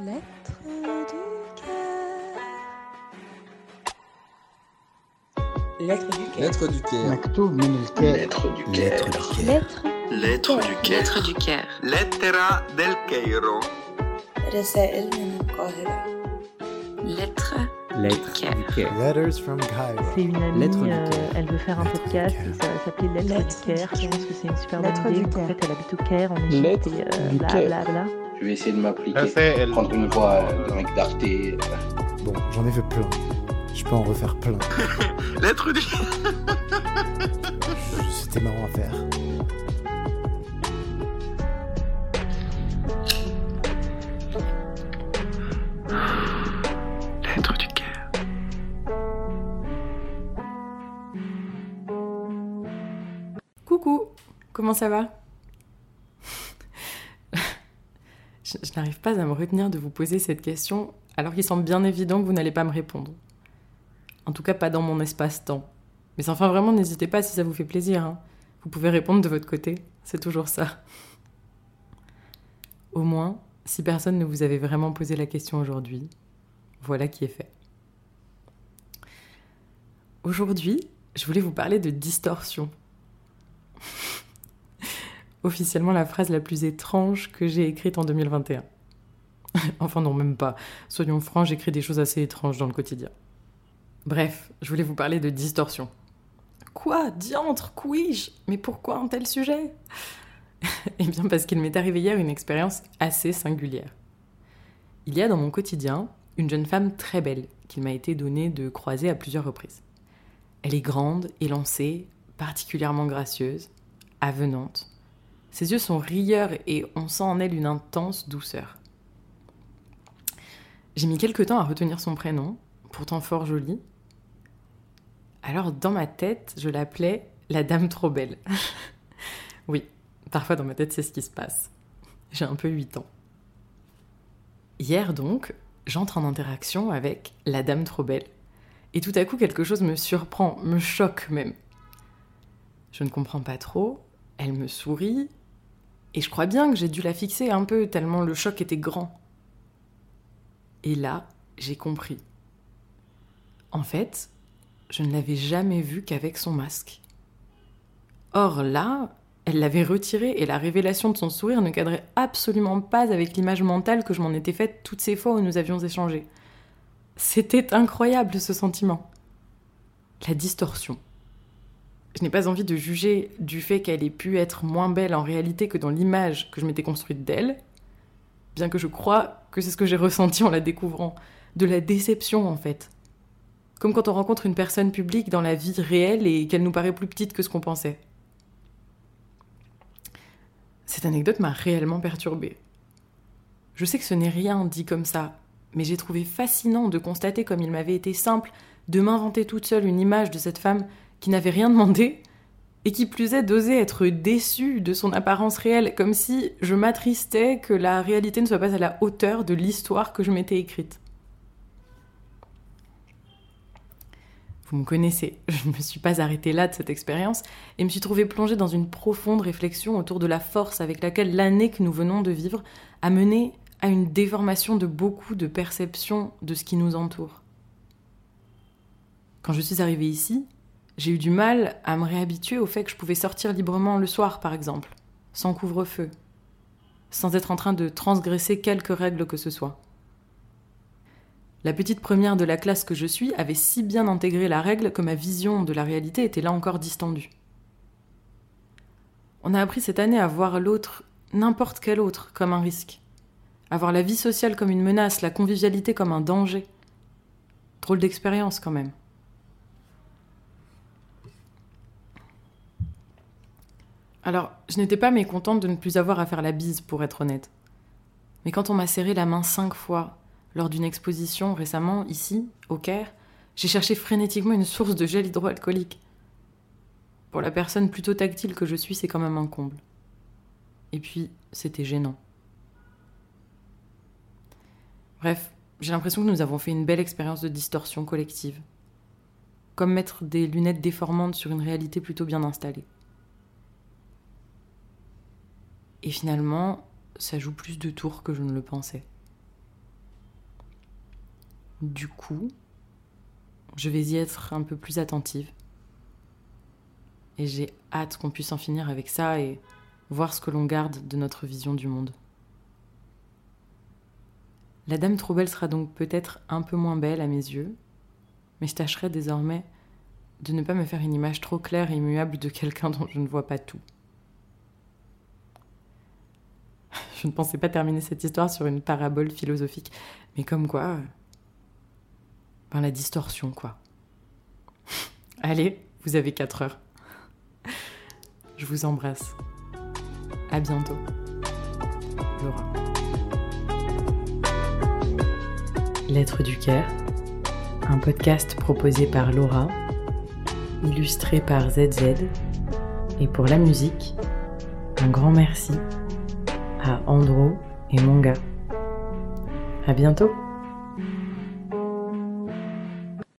Lettre du cœur. Lettre du cœur. Lettre du Caire. مكتوب من الكاف Lettre du Caire. Lettre. Lettre du Caire. Lettre du Caire. Lettera del Cairo. رسائل من القاهرة. Lettre Lettre du Caire. du Caire. Letters from Cairo. C'est une amie, Lettre du euh, Caire. elle veut faire un Lettre du podcast, Caire. et ça va s'appeler Lettre, Lettre du du Caire. Je Caire. pense que c'est une super Lettre bonne du idée. En Caire. fait, elle habite au Caire, en Égypte, Lettre et euh, du bla Caire. bla bla. Je vais essayer de m'appliquer. Rachel. Prendre une voix euh, de mec d'Arte. Bon, j'en ai fait plein. Je peux en refaire plein. Lettre du C'était marrant à faire. Lettre du Caire. Coucou, comment ça va? Je, n'arrive pas à me retenir de vous poser cette question alors qu'il semble bien évident que vous n'allez pas me répondre. En tout cas, pas dans mon espace-temps. Mais enfin, vraiment, n'hésitez pas si ça vous fait plaisir. hein. Vous pouvez répondre de votre côté, c'est toujours ça. Au moins, si personne ne vous avait vraiment posé la question aujourd'hui, voilà qui est fait. Aujourd'hui, je voulais vous parler de distorsion. Officiellement la phrase la plus étrange que j'ai écrite en 2021. enfin non, même pas. Soyons francs, j'écris des choses assez étranges dans le quotidien. Bref, je voulais vous parler de distorsion. Quoi? Diantre Couis-je Mais pourquoi un tel sujet? Eh bien parce qu'il m'est arrivé hier une expérience assez singulière. Il y a dans mon quotidien une jeune femme très belle qu'il m'a été donné de croiser à plusieurs reprises. Elle est grande, élancée, particulièrement gracieuse, avenante. Ses yeux sont rieurs et on sent en elle une intense douceur. J'ai mis quelque temps à retenir son prénom, pourtant fort joli. Alors dans ma tête, je l'appelais la dame trop belle. oui, parfois dans ma tête c'est ce qui se passe. J'ai un peu 8 ans. Hier donc, j'entre en interaction avec la dame trop belle. Et tout à coup, quelque chose me surprend, me choque même. Je ne comprends pas trop, elle me sourit, et je crois bien que j'ai dû la fixer un peu, tellement le choc était grand. Et là, j'ai compris. En fait, je ne l'avais jamais vue qu'avec son masque. Or là, elle l'avait retiré et la révélation de son sourire ne cadrait absolument pas avec l'image mentale que je m'en étais faite toutes ces fois où nous avions échangé. C'était incroyable ce sentiment. La distorsion. Je n'ai pas envie de juger du fait qu'elle ait pu être moins belle en réalité que dans l'image que je m'étais construite d'elle, bien que je crois que c'est ce que j'ai ressenti en la découvrant, de la déception en fait. Comme quand on rencontre une personne publique dans la vie réelle et qu'elle nous paraît plus petite que ce qu'on pensait. Cette anecdote m'a réellement perturbée. Je sais que ce n'est rien dit comme ça, mais j'ai trouvé fascinant de constater comme il m'avait été simple de m'inventer toute seule une image de cette femme qui n'avait rien demandé et qui plus est d'oser être déçue de son apparence réelle, comme si je m'attristais que la réalité ne soit pas à la hauteur de l'histoire que je m'étais écrite. Vous me connaissez, je ne me suis pas arrêtée là de cette expérience et me suis trouvée plongée dans une profonde réflexion autour de la force avec laquelle l'année que nous venons de vivre a mené à une déformation de beaucoup de perceptions de ce qui nous entoure. Quand je suis arrivée ici, j'ai eu du mal à me réhabituer au fait que je pouvais sortir librement le soir, par exemple, sans couvre-feu, sans être en train de transgresser quelque règle que ce soit. La petite première de la classe que je suis avait si bien intégré la règle que ma vision de la réalité était là encore distendue. On a appris cette année à voir l'autre, n'importe quel autre, comme un risque, à voir la vie sociale comme une menace, la convivialité comme un danger. Drôle d'expérience quand même. Alors, je n'étais pas mécontente de ne plus avoir à faire la bise, pour être honnête. Mais quand on m'a serré la main cinq fois, lors d'une exposition récemment, ici, au Caire, j'ai cherché frénétiquement une source de gel hydroalcoolique. Pour la personne plutôt tactile que je suis, c'est quand même un comble. Et puis, c'était gênant. Bref, j'ai l'impression que nous avons fait une belle expérience de distorsion collective. Comme mettre des lunettes déformantes sur une réalité plutôt bien installée. Et finalement, ça joue plus de tours que je ne le pensais. Du coup, je vais y être un peu plus attentive. Et j'ai hâte qu'on puisse en finir avec ça et voir ce que l'on garde de notre vision du monde. La dame trop belle sera donc peut-être un peu moins belle à mes yeux, mais je tâcherai désormais de ne pas me faire une image trop claire et immuable de quelqu'un dont je ne vois pas tout. Je ne pensais pas terminer cette histoire sur une parabole philosophique, mais comme quoi. euh, Ben la distorsion, quoi. Allez, vous avez 4 heures. Je vous embrasse. À bientôt. Laura. Lettre du cœur, un podcast proposé par Laura, illustré par ZZ, et pour la musique, un grand merci à Andro et Monga. À bientôt!